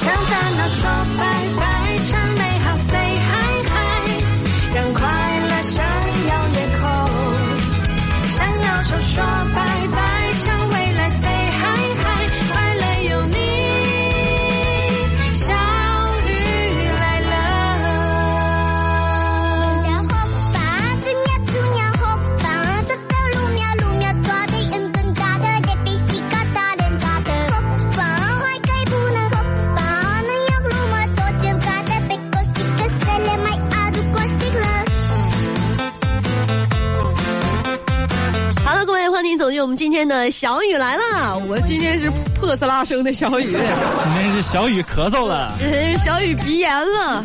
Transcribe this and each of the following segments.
向烦恼说拜拜，们今天的小雨来了。我今天是破次拉声的小雨，今天是小雨咳嗽了，呃小雨鼻炎了。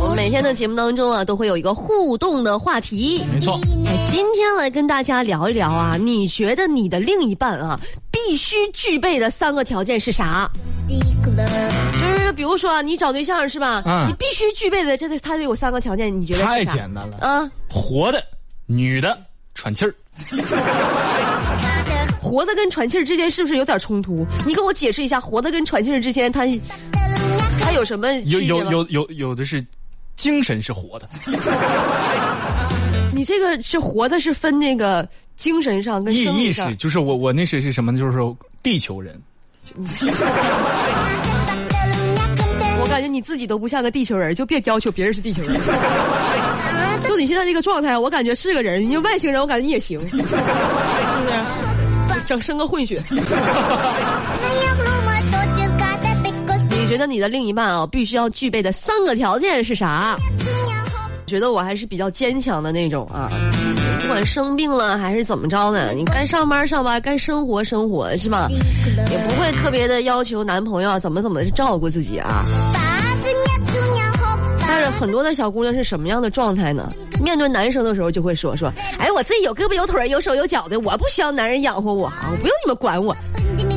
我们每天的节目当中啊，都会有一个互动的话题。没错，哎，今天来跟大家聊一聊啊，你觉得你的另一半啊，必须具备的三个条件是啥？Kostik lah. 就是比如说啊，你找对象是吧？嗯你必须具备的，这个他得有三个条件，你觉得？太简单了。啊，活的、女的、喘气儿，活的跟喘气儿之间是不是有点冲突？你给我解释一下，活的跟喘气儿之间它它有什么有有有有有的是精神是活的，你这个是活的，是分那个精神上跟意意识。就是我我那是是什么呢？就是说地球人，我感觉你自己都不像个地球人，就别要求别人是地球人。就你现在这个状态，我感觉是个人。你外星人，我感觉你也行，是不是？整生个混血。你觉得你的另一半啊，必须要具备的三个条件是啥？觉得我还是比较坚强的那种啊，不管生病了还是怎么着呢，你该上班上班，该生活生活，是吧？也不会特别的要求男朋友啊怎么怎么的照顾自己啊。但是很多的小姑娘是什么样的状态呢？面对男生的时候就会说说，哎，我自己有胳膊有腿儿有手有脚的，我不需要男人养活我啊，我不用你们管我。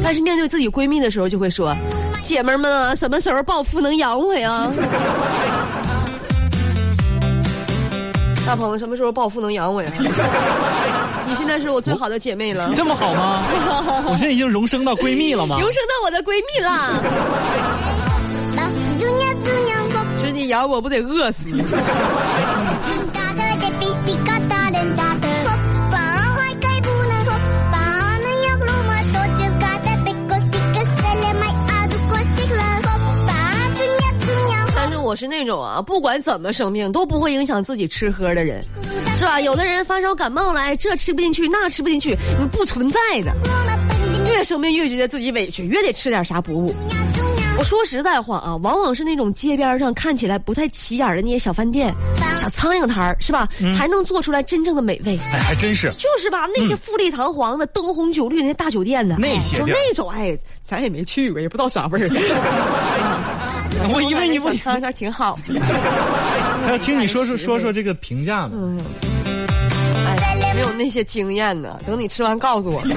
但是面对自己闺蜜的时候就会说，姐妹儿们啊，什么时候暴富能养我呀？大鹏，什么时候暴富能养我呀？你现在是我最好的姐妹了，这么好吗？我现在已经荣升到闺蜜了吗？荣升到我的闺蜜啦。只你养我不得饿死？我是那种啊，不管怎么生病都不会影响自己吃喝的人，是吧？有的人发烧感冒了，哎，这吃不进去，那吃不进去，你不存在的。越生病越觉得自己委屈，越得吃点啥补补。我说实在话啊，往往是那种街边上看起来不太起眼的那些小饭店、小苍蝇摊儿，是吧？才能做出来真正的美味。哎，还真是。就是吧，那些富丽堂皇的、灯红酒绿的那大酒店呢，那些就那种，哎，咱也没去过，也不知道啥味儿。我以为你不小，苍蝇摊儿挺好的。还要听你说说说说这个评价呢。哎，没有那些经验呢。等你吃完告诉我。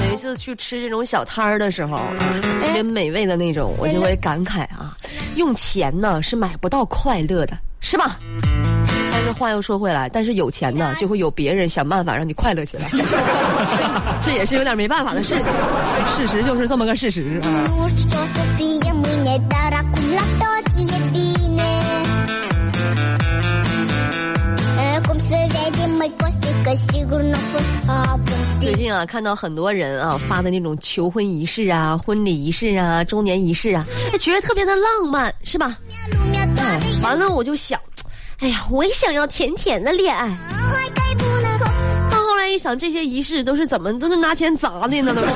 每一次去吃这种小摊儿的时候，啊，特别美味的那种，我就会感慨啊，用钱呢是买不到快乐的，是吧？但是话又说回来，但是有钱呢，就会有别人想办法让你快乐起来，这也是有点没办法的事情。事实就是这么个事实最近啊，看到很多人啊发的那种求婚仪式啊、婚礼仪式啊、周年仪式啊，哎觉得特别的浪漫，是吧？完了我就想，哎呀，我也想要甜甜的恋爱。到后来一想，这些仪式都是怎么都是拿钱砸的呢？都是。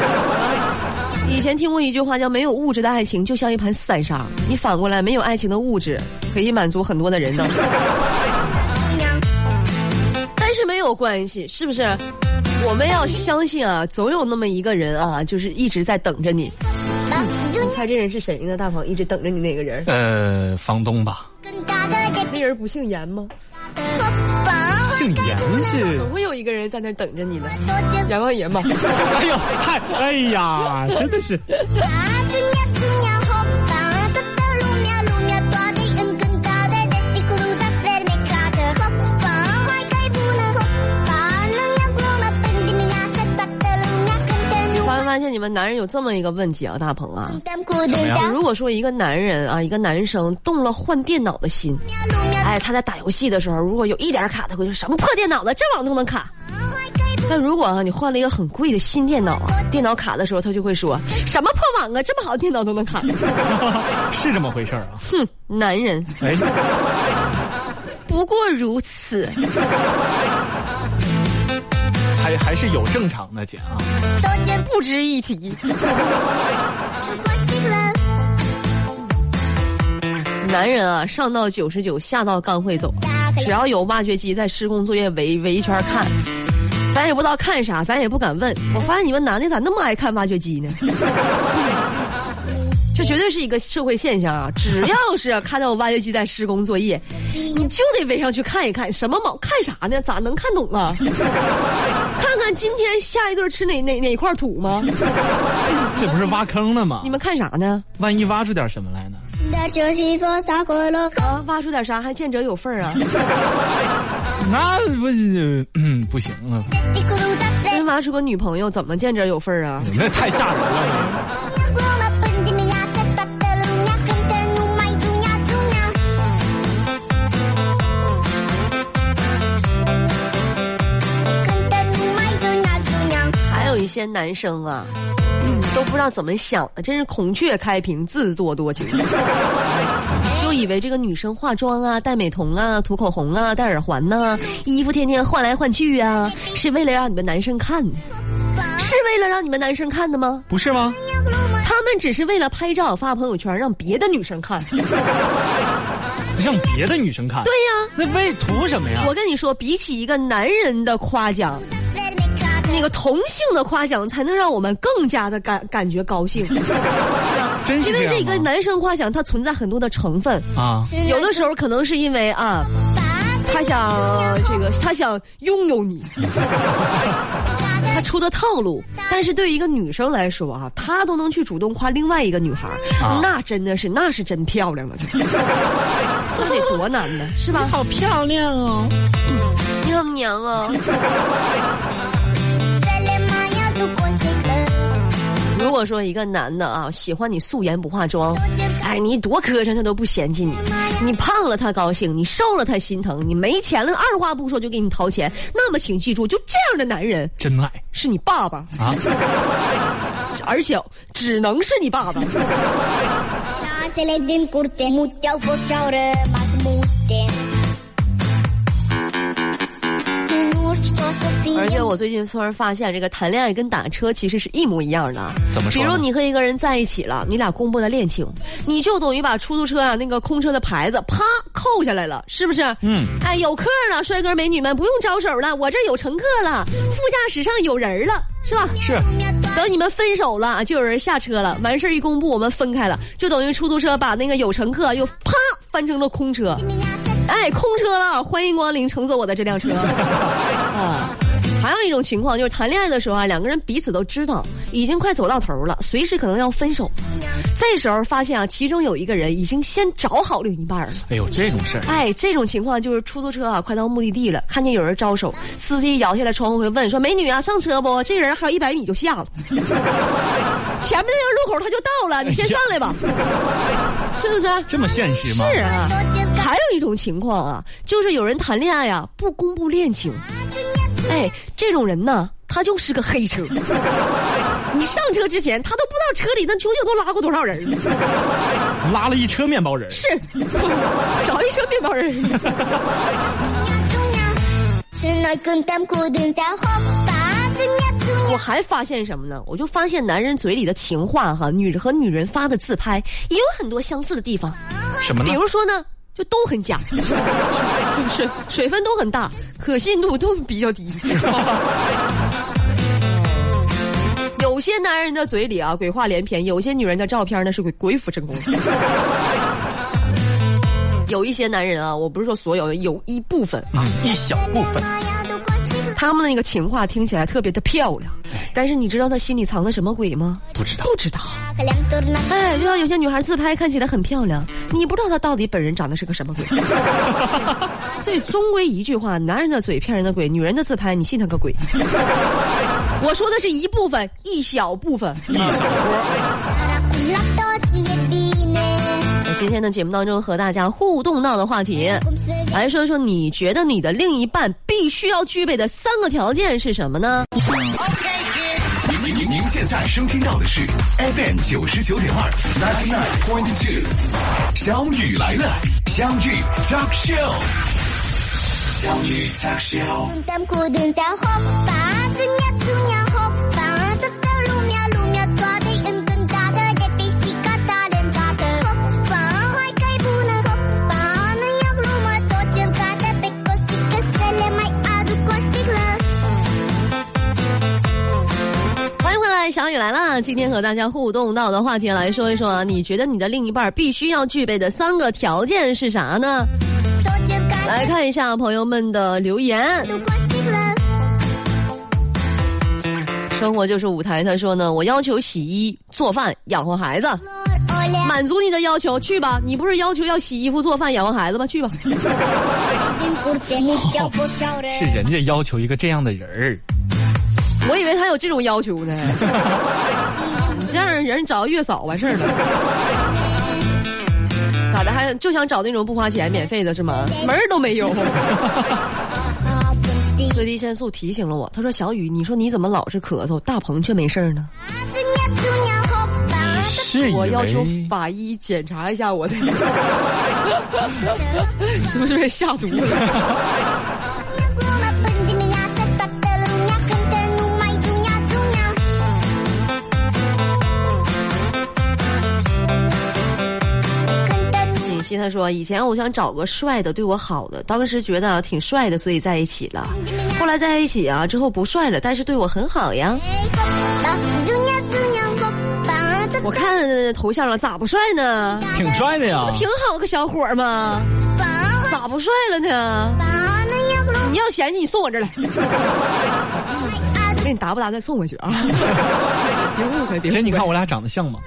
以前听过一句话叫“没有物质的爱情就像一盘散沙”，你反过来，没有爱情的物质可以满足很多的人呢，但是没有关系，是不是？我们要相信啊，总有那么一个人啊，就是一直在等着你。你猜这人是谁呢？大鹏一直等着你那个人，呃，房东吧那人不姓严吗？姓严是。总会有一个人在那等着你的，阎王爷吗。哎呦，嗨，哎呀，真的是。发现你们男人有这么一个问题啊大鹏啊。如果说一个男人啊一个男生动了换电脑的心哎他在打游戏的时候如果有一点卡他会说什么破电脑的这网都能卡。但如果啊你换了一个很贵的新电脑电脑卡的时候他就会说什么破网啊这么好的电脑都能卡。是这么回事儿啊。哼男人。不过如此。还还是有正常的姐啊。刀尖不值一提。男人啊，上到九十九，下到刚会走。只要有挖掘机在施工作业围围一圈看，咱也不知道看啥，咱也不敢问。我发现你们男的咋那么爱看挖掘机呢？这绝对是一个社会现象啊！只要是看到挖掘机在施工作业，你就得围上去看一看，什么毛看啥呢？咋能看懂啊？看看今天下一顿吃哪哪哪块土吗？这不是挖坑了吗？你们看啥呢？万一挖出点什么来呢？挖出点啥还见者有份儿啊？那不是 不行啊真挖出个女朋友怎么见者有份儿啊？你 那太吓人了。些男生啊，嗯，都不知道怎么想的，真是孔雀开屏，自作多情，就以为这个女生化妆啊、戴美瞳啊、涂口红啊、戴耳环呐、衣服天天换来换去啊，是为了让你们男生看的，是为了让你们男生看的吗？不是吗？他们只是为了拍照发朋友圈，让别的女生看。让别的女生看。对呀、那为图什么呀？我跟你说，比起一个男人的夸奖，那个同性的夸奖才能让我们更加的感感觉高兴。真是因为这个男生夸奖它存在很多的成分，啊，有的时候可能是因为啊，他想这个他想拥有你，他出的套路。但是对于一个女生来说啊，她都能去主动夸另外一个女孩，啊那真的是那是真漂亮了，这得多难呢，是吧？好漂亮哦！你好娘啊！果说一个男的啊喜欢你素颜不化妆，哎，你多磕碜他都不嫌弃你。你胖了他高兴，你瘦了他心疼，你没钱了二话不说就给你掏钱。那么请记住，就这样的男人真爱是你爸爸，啊！而且只能是你爸爸。而且我最近突然发现，这个谈恋爱跟打车其实是一模一样的。怎么说比如你和一个人在一起了，你俩公布了恋情，你就等于把出租车啊那个空车的牌子啪扣下来了，是不是？嗯。哎，有客了，帅哥美女们不用招手了，我这有乘客了，副驾驶上有人了，是吧？是等你们分手了，就有人下车了，完事儿一公布，我们分开了，就等于出租车把那个有乘客又啪翻成了空车。哎，空车了，欢迎光临，乘坐我的这辆车。啊，还有一种情况就是谈恋爱的时候啊，两个人彼此都知道已经快走到头了，随时可能要分手。这时候发现啊，其中有一个人已经先找好另一半了。哎呦，这种事儿哎，这种情况就是出租车啊，快到目的地了，看见有人招手，司机摇下来窗户会问说：“美女啊，上车不？”这人还有一百米就下了，前面那个路口他就到了，你先上来吧，是不是？这么现实吗？是啊，还有一种情况啊，就是有人谈恋爱啊不公布恋情，哎，这种人呢，他就是个黑车。你上车之前，他都不知道车里那究竟都拉过多少人，拉了一车面包人，是找一车面包人。我还发现什么呢？我就发现男人嘴里的情话哈，女人和女人发的自拍也有很多相似的地方。什么呢？比如说呢，就都很假，水水分都很大，可信度都比较低。有些男人的嘴里啊鬼话连篇，有些女人的照片呢是鬼鬼斧神工。有一些男人啊，我不是说所有的，有一部分啊，一小部分。他们那个情话听起来特别的漂亮，但是你知道他心里藏了什么鬼吗？不知道，不知道。哎，就像有些女孩自拍看起来很漂亮，你不知道她到底本人长得是个什么鬼。所以终归一句话，男人的嘴骗人的鬼，女人的自拍你信他个鬼。我说的是一部分，一小部分。今天的节目当中和大家互动到的话题。来说说你觉得你的另一半必须要具备的三个条件是什么呢？您您您现在收听到的是 FM 九十九点二 ninety nine point two，小雨来了，相遇 Talk Show，相遇 Talk Show。来，了。今天和大家互动到的话题来说一说啊，你觉得你的另一半必须要具备的三个条件是啥呢？来看一下朋友们的留言。生活就是舞台，他说呢，我要求洗衣、做饭、养活孩子，满足你的要求，去吧。你不是要求要洗衣服、做饭、养活孩子吗？去吧。是人家要求一个这样的人儿，我以为他有这种要求呢。你这样人找月嫂完事儿了。咋的？还就想找那种不花钱、免费的是吗？门儿都没有。最低限速提醒了我，他说：“小雨，你说你怎么老是咳嗽，大鹏却没事儿呢.是我要求法医检查一下我的，是不是被下毒了？锦溪他说，以前我想找个帅的对我好的，当时觉得挺帅的，所以在一起了。后来在一起啊之后不帅了，但是对我很好呀。我看头像了，咋不帅呢？挺帅的呀。不挺好个小伙儿嘛，咋不帅了呢？你要嫌弃，你送我这儿来，给你答不答再送回去啊？别误会，别误会。姐，你看我俩长得像吗？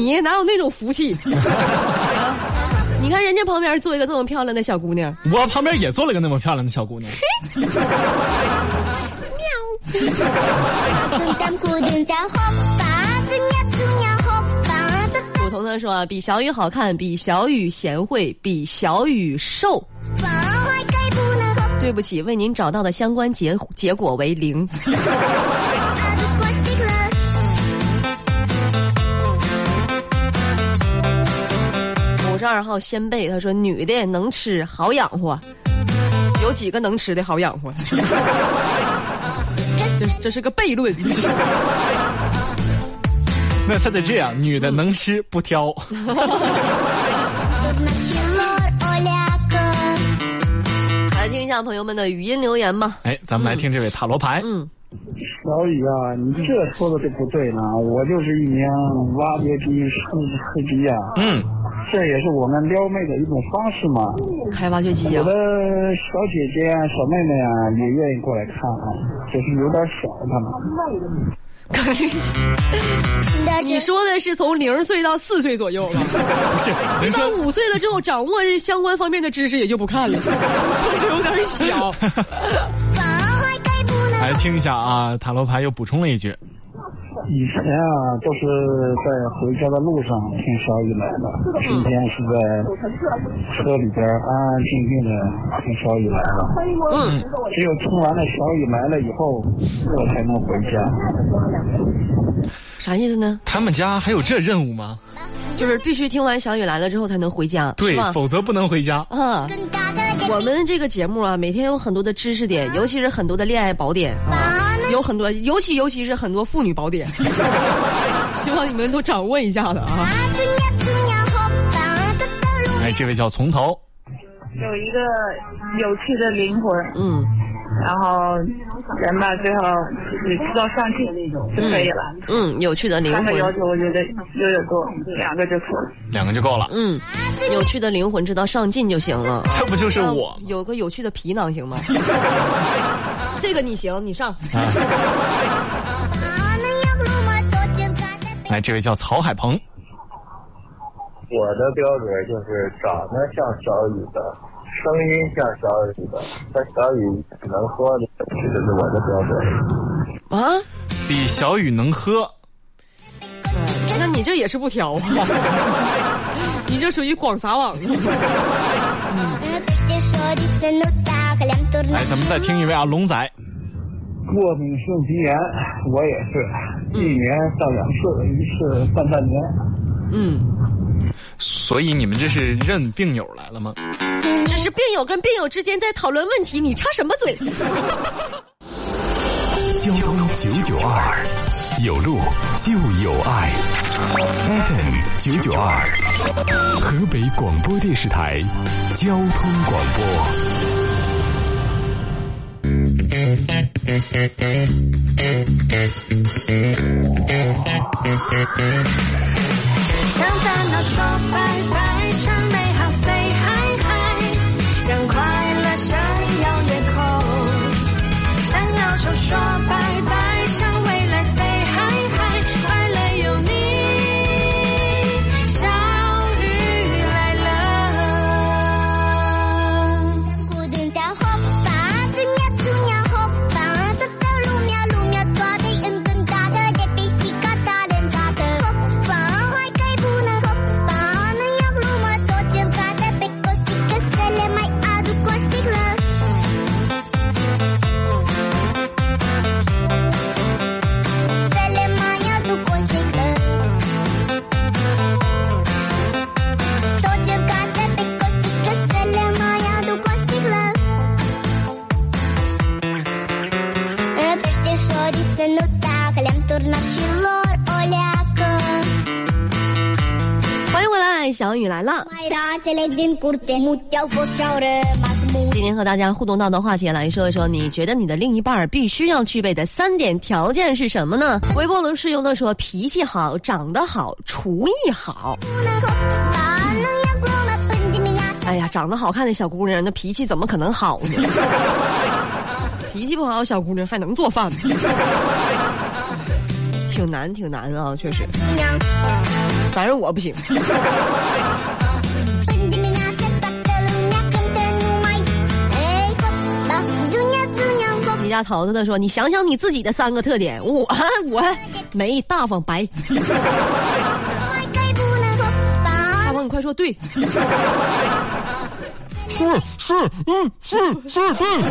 你哪有那种福气？啊你看人家旁边坐一个这么漂亮的小姑娘，我旁边也坐了个那么漂亮的小姑娘。古彤他说啊，比小雨好看，比小雨贤惠，比小雨瘦。对不起，为您找到的相关结结果为零。二号先辈他说，女的能吃好养活，有几个能吃的好养活？这这是个悖论。那他得这样，女的能吃不挑。来听一下朋友们的语音留言吧。哎，咱们来听这位塔罗牌。嗯，小雨啊，你这说的就不对了。我就是一名挖掘机司司机呀、嗯，这也是我们撩妹的一种方式嘛。开挖掘机呀、有的小姐姐啊、小妹妹啊，也愿意过来看啊，只是有点小，他们。你说的是从零岁到四岁左右吧？不是，一般五岁了之后，掌握这相关方面的知识也就不看了，就是有点小。来听一下啊，塔罗牌又补充了一句，以前啊，都是在回家的路上听小雨来的，今天是在车里边安安静静的听小雨来了。嗯，只有听完了小雨来了以后，我才能回家。啥意思呢？他们家还有这任务吗？就是必须听完小雨来了之后才能回家，对是吧？，否则不能回家。嗯，我们这个节目啊，每天有很多的知识点，尤其是很多的恋爱宝典啊，有很多，尤其尤其是很多妇女宝典，希望你们都掌握一下的啊。哎，这位叫从头，有一个有趣的灵魂，嗯，然后人吧，最后你知道上进那种就可以了。嗯，有趣的灵魂，三个要求，我觉得拥有过两个就够了。两个就够了。嗯，有趣的灵魂知道上进就行了。这不就是我？有个有趣的皮囊行吗？这个你行，你上。哎，这位叫曹海鹏，我的标准就是长得像小雨的，声音像小雨的，但小雨能喝的，这是我的标准。啊？比小雨能喝。那你这也是不挑啊？你这属于广撒网。来，咱们再听一位啊，龙仔。过敏性鼻炎，我也是，一年上两次，一次半半年。嗯，所以你们这是认病友来了吗？这是病友跟病友之间在讨论问题，你插什么嘴？交通九九二，有路就有爱。FM 九九二，河北广播电视台交通广播。向烦恼说拜拜，今天和大家互动到的话题来说一说，你觉得你的另一半儿必须要具备的三点条件是什么呢？微波炉适用的说，脾气好、长得好、厨艺好。哎呀，长得好看的小姑娘，那脾气怎么可能好呢？脾气不好，小姑娘还能做饭吗？挺难，挺难啊，确实。反正我不行。家桃子的说：“你想想你自己的三个特点，我 我没大方白。大鹏，你快说对。是是嗯是是对。是”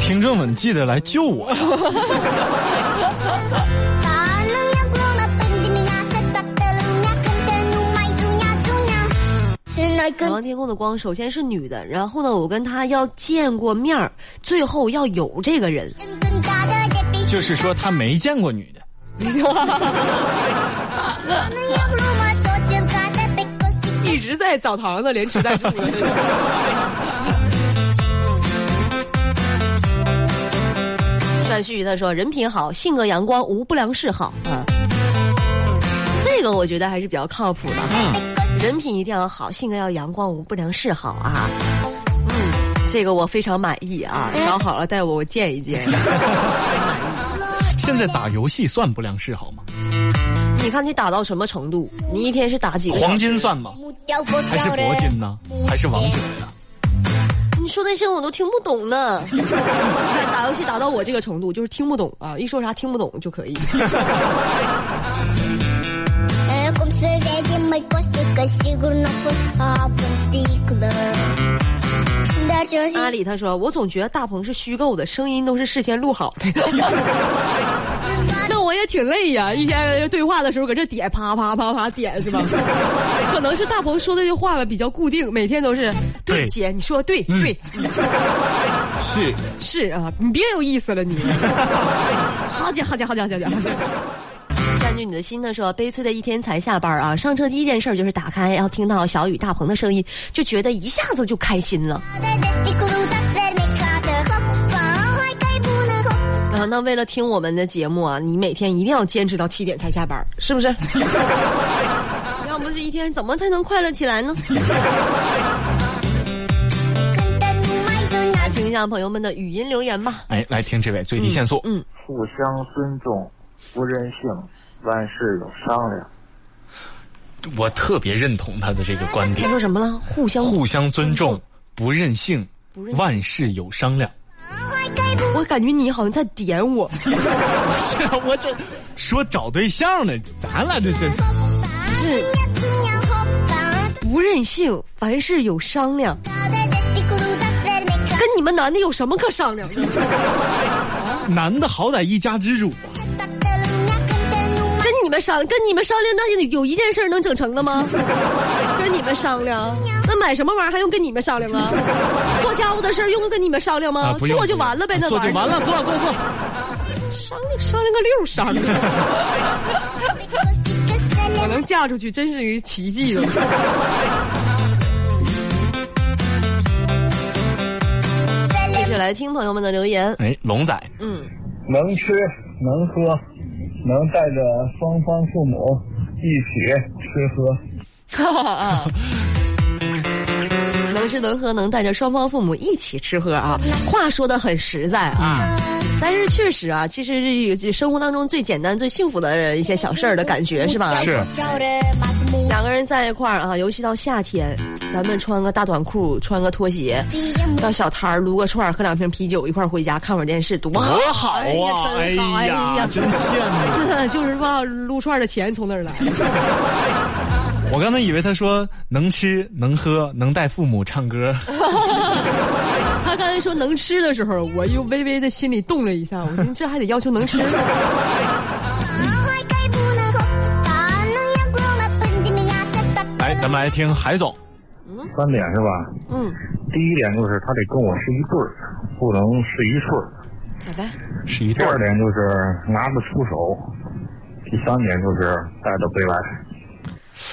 听众们，记得来救我！Noi 渴望天空的光，首先是女的，然后呢，我跟他要见过面儿，最后要有这个人。就是说他没见过女的。一直在澡堂子连吃带住的。单旭他说人品好，性格阳光，无不良嗜好啊。这个我觉得还是比较靠谱的哈。人品一定要好，性格要阳光，无不良嗜好啊。嗯，这个我非常满意啊，找好了带我我见一见。现在打游戏算不良嗜好吗？你看你打到什么程度？你一天是打几个？黄金算吗还是铂金呢？还是王者呀？你说那些我都听不懂呢。打游戏打到我这个程度，就是听不懂啊，一说啥听不懂就可以。Cum se vede, măi costică Sigur n-a fost apă în sticlă 阿里他说，我总觉得大鹏是虚构的，声音都是事先录好的。那我也挺累呀，一天对话的时候搁这点啪啪啪啪点是吧？可能是大鹏说的这话吧比较固定，每天都是对对姐，你说对、嗯对是是啊，你别有意思了你。好家好家好家好家好家。占据你的心的时候，悲催的一天才下班啊！上车第一件事就是打开，要听到小雨大鹏的声音，就觉得一下子就开心了。啊，那为了听我们的节目啊，你每天一定要坚持到七点才下班，是不是？要不这一天怎么才能快乐起来呢 听一下朋友们的语音留言吧。哎，来听这位最低限速。嗯，互相尊重，不任性，万事有商量。我特别认同他的这个观点他，说什么了？互相互相尊重，不任性，不任性万事有商量。我感觉你好像在点我，是啊，我这说找对象呢，咱俩这是是不任性，凡事有商量。跟你们男的有什么可商量的？男的好歹一家之主啊。跟你们商量，跟你们商量，那有一件事能整成了吗？跟你们商量，那买什么玩意儿还用跟你们商量啊？做家务的事儿用跟你们商量吗？啊做就完了呗，那玩意儿做就完了，做做做。商量商量个六商量。我能嫁出去真是一个奇迹了。继续来听朋友们的留言，哎，龙仔，嗯，能吃能喝，能带着双方父母一起吃喝。啊，能吃能喝，能带着双方父母一起吃喝啊，话说的很实在啊。但是确实啊，其实这这生活当中最简单、最幸福的一些小事儿的感觉是吧？是两个人在一块儿啊，尤其到夏天，咱们穿个大短裤，穿个拖鞋，到小摊儿撸个串儿，喝两瓶啤酒，一块儿回家看会儿电视，多多好啊！哎呀，真好！哎呀，真羡慕。就是吧，撸串儿的钱从哪儿来？我刚才以为他说能吃能喝能带父母唱歌，他刚才说能吃的时候，我又微微的心里动了一下，我寻思这还得要求能吃。咱们来听海总。三点是吧？嗯，第一点就是他得跟我是一对儿，不能是一顺儿。咋的？是一对儿，第二点就是拿得出手，第三点就是带得回来。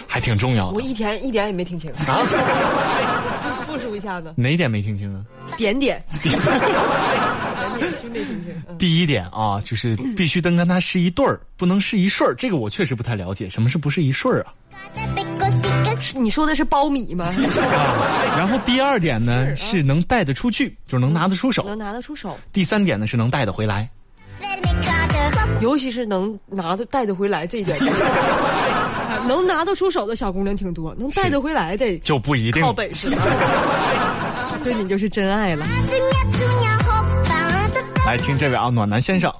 还挺重要的。我一点一点也没听清啊，复述一下子，哪点没听清啊？点点，点点听清。嗯第一点啊，就是必须得跟他是一对儿，不能是一顺儿。这个我确实不太了解，什么是不是一顺儿啊？是你说的是苞米吗？然后第二点呢是能带得出去，就是能拿得出手。能拿得出手，第三点呢是能带得回来。尤其是能拿得带得回来这一点，能拿得出手的小姑娘挺多，能带得回来的就不一定靠本事了。对你就是真爱了。来听这位啊，暖男先生。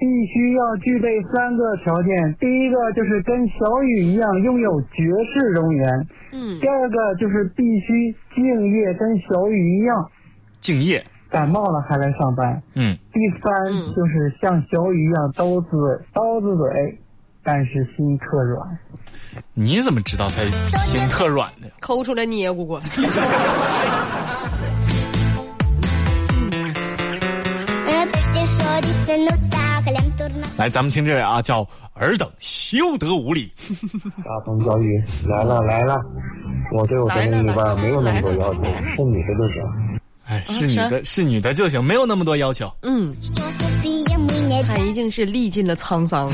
必须要具备三个条件，第一个就是跟小雨一样拥有绝世容颜，嗯第，二个就是必须敬业，跟小雨一样，敬业，感冒了还来上班。嗯，第三嗯就是像小雨一样刀子刀子嘴，但是心特软。你怎么知道他心特软的？抠出来捏咕过。来，咱们听这位啊，叫尔等休得无礼。大风小雨来了来了，我对我的另一半没有那么多要求，是女的就行。哎，是女的，是女的就行，没有那么多要求。嗯，他一定是历尽了沧桑，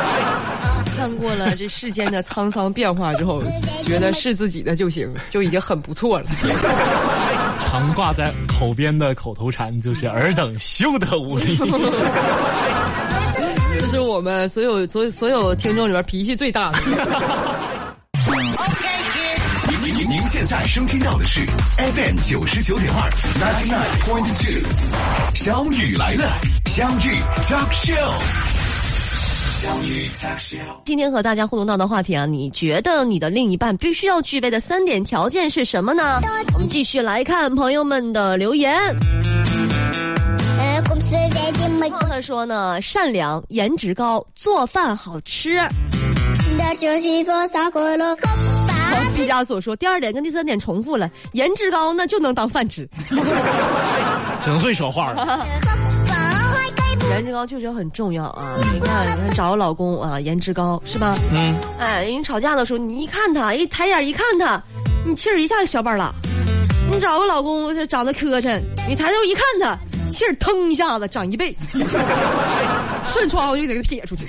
看过了这世间的沧桑变化之后，觉得是自己的就行，就已经很不错了。常挂在口边的口头禅就是“尔等休得无礼这 是我们所有所有所有听众里边脾气最大的。您您您现在收听到的是 FM 九十九点二 ninety nine point two，小雨来了，相遇 talk show，相遇 talk show。今天和大家互动到的话题啊，你觉得你的另一半必须要具备的三点条件是什么呢？我们继续来看朋友们的留言。他说呢，善良、颜值高、做饭好吃。毕加索说，第二点跟第三点重复了，颜值高那就能当饭吃。”，真会说话啊！颜值高确实很重要啊！你看，你看找个老公啊，颜值高是吧？嗯，哎，人吵架的时候，你一看他，一抬眼一看他，你气儿一下就小半了。你找个老公这长得磕碜，你抬头一看他，气儿腾一下子涨一倍，顺窗我就给他撇出去。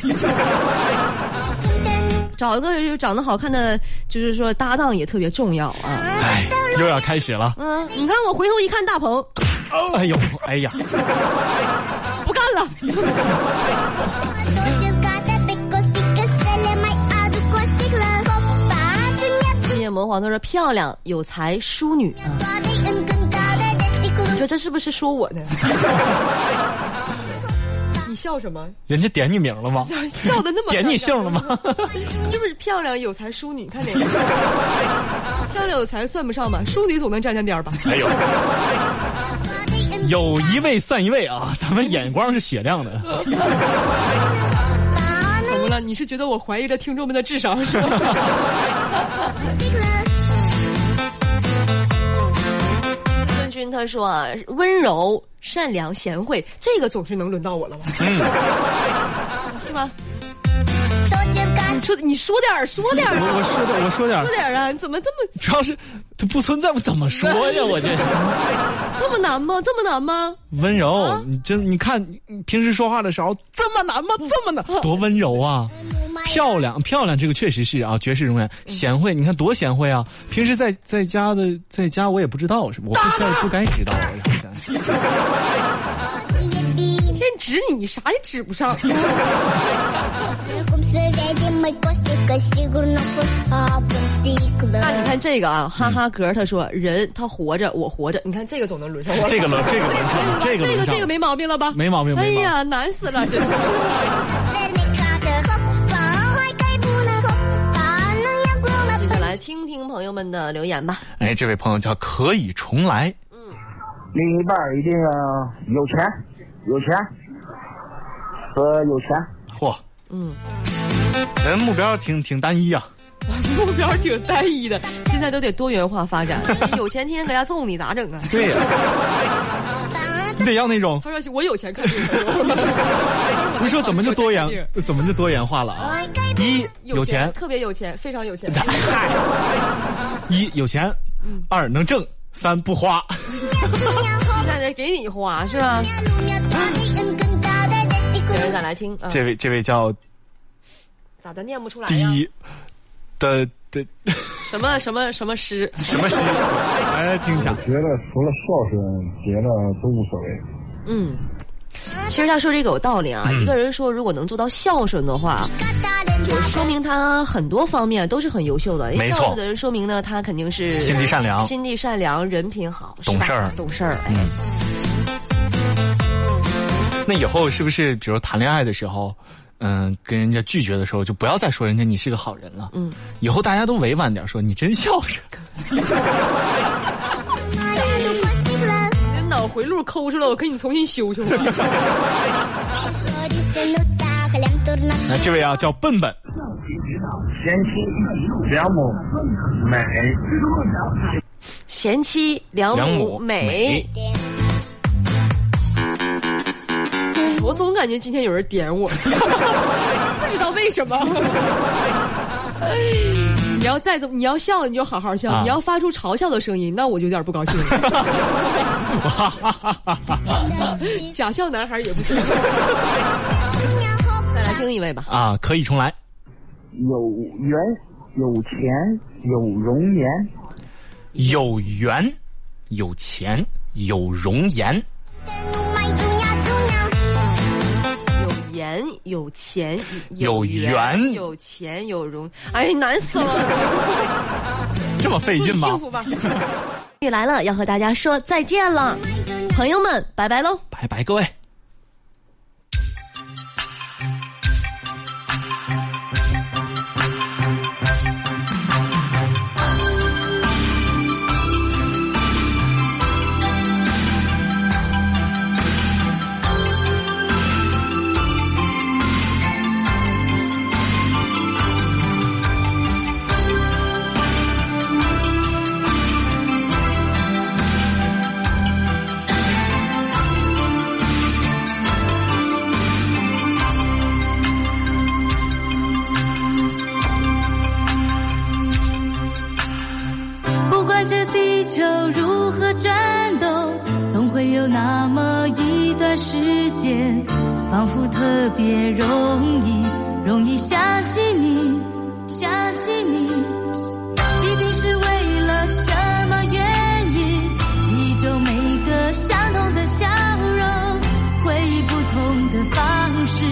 找一个就长得好看的，就是说搭档也特别重要啊。哎，又要开始了。嗯，你看我回头一看大鹏，哎呦，哎呀，不干了。夜魔皇他说漂亮有才淑女啊，觉得这是不是说我呢？你笑什么？人家点你名了吗？笑的那么点你姓了吗？是不是漂亮有才淑女？看哪个？漂亮有才算不上吧，淑女总能沾沾边吧？哎呦，有一位算一位啊！咱们眼光是雪亮的。怎么了？你是觉得我怀疑了听众们的智商是吗？他说啊，温柔、善良、贤惠，这个总是能轮到我了吧？是吧？你说你说点儿说点儿啊，我说点，我说点说，点儿啊！你怎么这么主要是它不存在，我怎么说呀？我这这么难吗？这么难吗？温柔啊，你真你看你平时说话的时候这么难吗？这么难，多温柔啊！漂亮，漂亮，这个确实是啊，绝世容颜。贤惠，你看多贤惠啊！平时在在家的在家，我也不知道是吧？我不该不该知道，我想想。天指你，你啥也指不上。那你看这个啊，哈哈格他说人他活着，我活着，你看这个总能轮上我。这个轮，这个轮上，这个这个这个没毛病了吧？没毛病，没毛病。哎呀，难死了，真的是。听听朋友们的留言吧。哎，这位朋友叫可以重来，嗯另一半一定要有钱，有钱和有钱。嚯，嗯，人目标挺挺单一啊。目标挺单一的，现在都得多元化发展。有钱天天搁家揍你咋整啊？对呀、你 得要那种，他说我有钱看病。不是说怎么就多元，怎么就多元化了啊？一有钱，特别有钱，非常有钱。一有钱，二能挣，三不花。现在给你花是吧？有人敢来听，啊、这位这位叫咋的念不出来第一的的什么什么什么诗？什么诗？来听一下。觉得除了孝顺，别的都无所谓。嗯，其实他说这个有道理啊。嗯一个人说如果能做到孝顺的话，就说明他很多方面都是很优秀的。因为没错孝顺的人说明呢，他肯定是心地善良心地善良，人品好，懂事儿懂事儿。哎，嗯，那以后是不是，比如谈恋爱的时候，嗯、跟人家拒绝的时候，就不要再说人家你是个好人了。嗯，以后大家都委婉点说，你真孝顺。你脑回路抠出来，我给你重新修修。那这位啊叫笨笨，贤妻良母美，贤妻良母美。我总感觉今天有人点我，不知道为什么。你要再这么，你要笑你就好好笑，啊你要发出嘲笑的声音，那我就有点不高兴了。假笑男孩也不行。再来听一位吧。啊，可以重来。有缘有钱有容颜，有缘，有钱，有容颜。有钱有缘缘有钱有容，哎，难死了！这么费祝你劲吗？幸福吧。雨来了，要和大家说再见了，朋友们，拜拜喽！拜拜，各位。不管这地球如何转动，总会有那么一段时间，仿佛特别容易，容易想起你，想起你，一定是为了什么原因？记忆中每个相同的笑容，会以不同的方式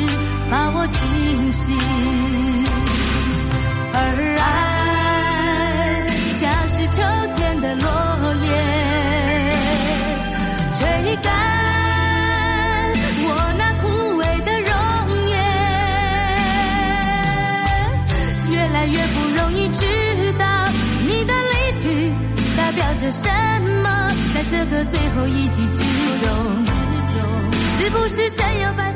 把我惊醒。着什么，在这个最后一击之中，是不是真有办？